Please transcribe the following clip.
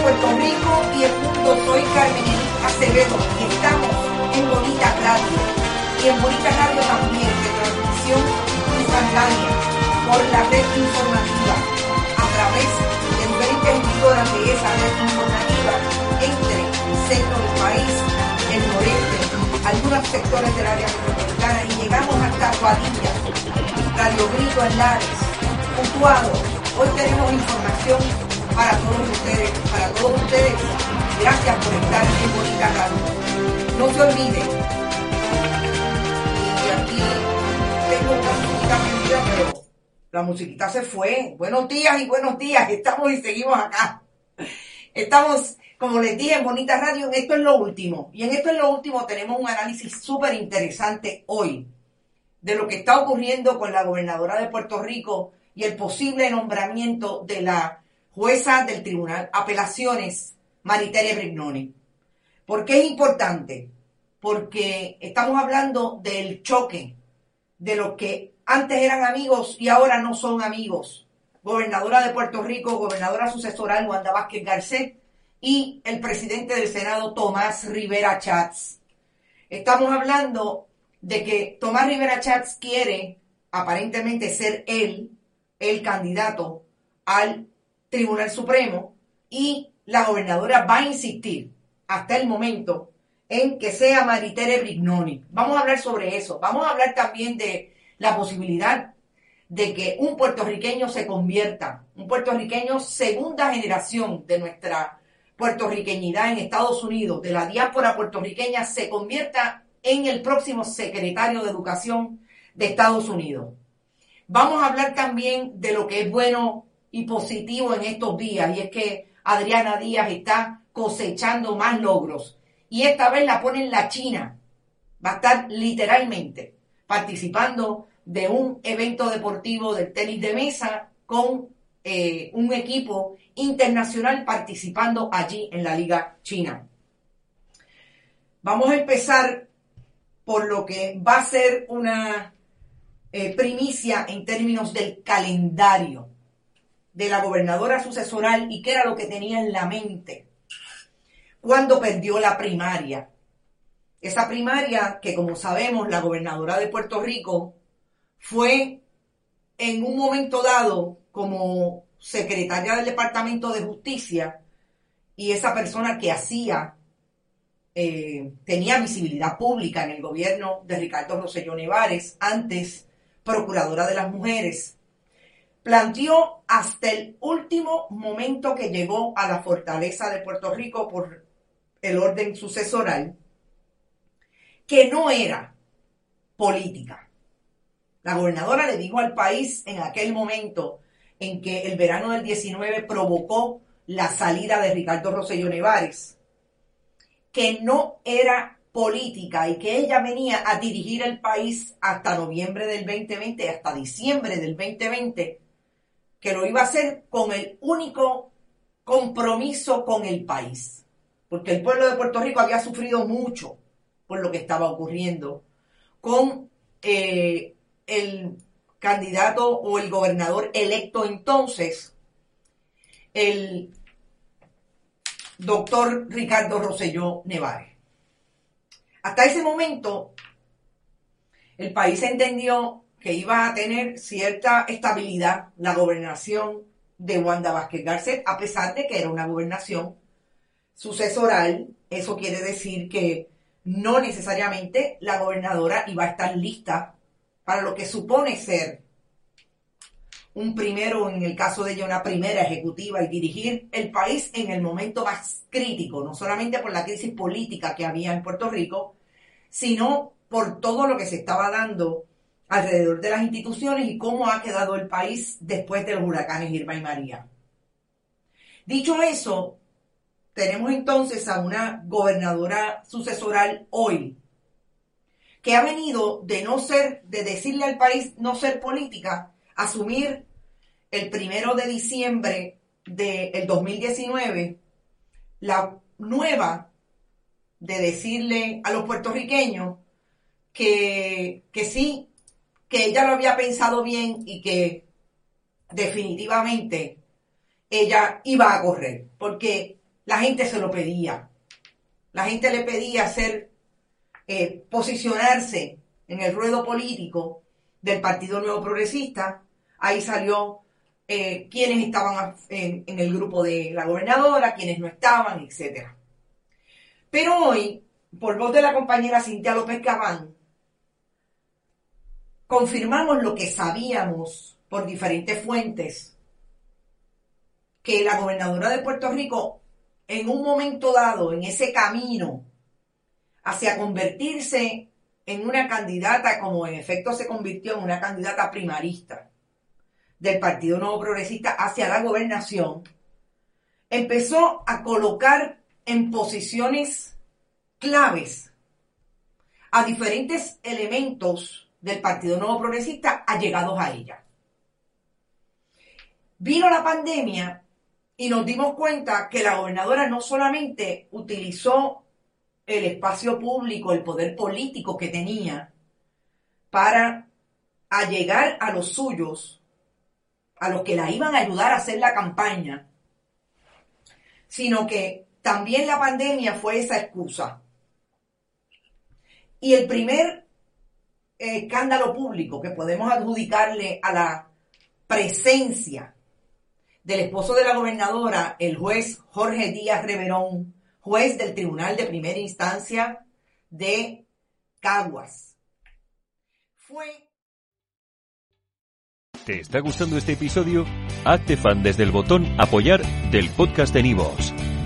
5 y el punto, soy Carmen Acevedo y estamos en Bonita Radio. Y en Bonita Radio también, de transmisión instantánea por la red informativa, a través de diferentes emisoras de esa red informativa, entre el centro del país, el noreste, algunos sectores del área metropolitana y llegamos hasta Guadilla, Radio Grito Lares, Puntuado. Hoy tenemos información para todos ustedes, para todos ustedes. Gracias por estar en Bonita Radio. No se olviden. Y aquí tengo una musiquita prendida, pero la musiquita se fue. Buenos días y buenos días. Estamos y seguimos acá. Estamos, como les dije, en Bonita Radio. Esto es lo último. Y en esto es lo último tenemos un análisis súper interesante hoy de lo que está ocurriendo con la gobernadora de Puerto Rico y el posible nombramiento de la jueza del Tribunal Apelaciones, Mariteria Brignoni. ¿Por qué es importante? Porque estamos hablando del choque de los que antes eran amigos y ahora no son amigos. Gobernadora de Puerto Rico, gobernadora sucesoral Wanda Vázquez Garcet y el presidente del Senado Tomás Rivera Chats. Estamos hablando de que Tomás Rivera Chats quiere aparentemente ser él el candidato al Tribunal Supremo y la gobernadora va a insistir hasta el momento en que sea Maritere Brignoni. Vamos a hablar sobre eso. Vamos a hablar también de la posibilidad de que un puertorriqueño se convierta, un puertorriqueño segunda generación de nuestra puertorriqueñidad en Estados Unidos, de la diáspora puertorriqueña, se convierta en el próximo secretario de Educación de Estados Unidos. Vamos a hablar también de lo que es bueno y positivo en estos días, y es que Adriana Díaz está cosechando más logros. Y esta vez la pone la China. Va a estar literalmente participando de un evento deportivo del tenis de mesa con eh, un equipo internacional participando allí en la Liga China. Vamos a empezar por lo que va a ser una eh, primicia en términos del calendario de la gobernadora sucesoral y qué era lo que tenía en la mente cuando perdió la primaria. Esa primaria que, como sabemos, la gobernadora de Puerto Rico fue en un momento dado como secretaria del Departamento de Justicia y esa persona que hacía, eh, tenía visibilidad pública en el gobierno de Ricardo Rosselló Nevares, antes procuradora de las mujeres, planteó hasta el último momento que llegó a la fortaleza de Puerto Rico por el orden sucesoral, que no era política. La gobernadora le dijo al país en aquel momento en que el verano del 19 provocó la salida de Ricardo Rosselló Nevares, que no era política y que ella venía a dirigir el país hasta noviembre del 2020, hasta diciembre del 2020, que lo iba a hacer con el único compromiso con el país, porque el pueblo de Puerto Rico había sufrido mucho por lo que estaba ocurriendo con eh, el candidato o el gobernador electo entonces, el doctor Ricardo Rosselló Nevares. Hasta ese momento, el país entendió que iba a tener cierta estabilidad la gobernación de Wanda Vázquez Garcet, a pesar de que era una gobernación sucesoral. Eso quiere decir que no necesariamente la gobernadora iba a estar lista para lo que supone ser un primero, en el caso de ella, una primera ejecutiva y dirigir el país en el momento más crítico, no solamente por la crisis política que había en Puerto Rico, sino por todo lo que se estaba dando alrededor de las instituciones y cómo ha quedado el país después de los huracanes Irma y María. Dicho eso, tenemos entonces a una gobernadora sucesoral hoy, que ha venido de no ser, de decirle al país no ser política, asumir el primero de diciembre del 2019 la nueva de decirle a los puertorriqueños que, que sí, que ella lo había pensado bien y que definitivamente ella iba a correr, porque la gente se lo pedía. La gente le pedía hacer, eh, posicionarse en el ruedo político del Partido Nuevo Progresista. Ahí salió eh, quienes estaban en, en, el grupo de la gobernadora, quienes no estaban, etc. Pero hoy, por voz de la compañera Cintia López Cabán, confirmamos lo que sabíamos por diferentes fuentes, que la gobernadora de Puerto Rico, en un momento dado, en ese camino hacia convertirse en una candidata, como en efecto se convirtió en una candidata primarista del Partido Nuevo Progresista hacia la gobernación, empezó a colocar en posiciones claves a diferentes elementos del Partido Nuevo Progresista allegados a ella. Vino la pandemia y nos dimos cuenta que la gobernadora no solamente utilizó el espacio público, el poder político que tenía para allegar a los suyos, a los que la iban a ayudar a hacer la campaña, sino que también la pandemia fue esa excusa. Y el primer escándalo público que podemos adjudicarle a la presencia del esposo de la gobernadora, el juez Jorge Díaz Reverón, juez del Tribunal de Primera Instancia de Caguas. Fue... ¿Te está gustando este episodio? Hazte fan desde el botón apoyar del podcast de Nivos.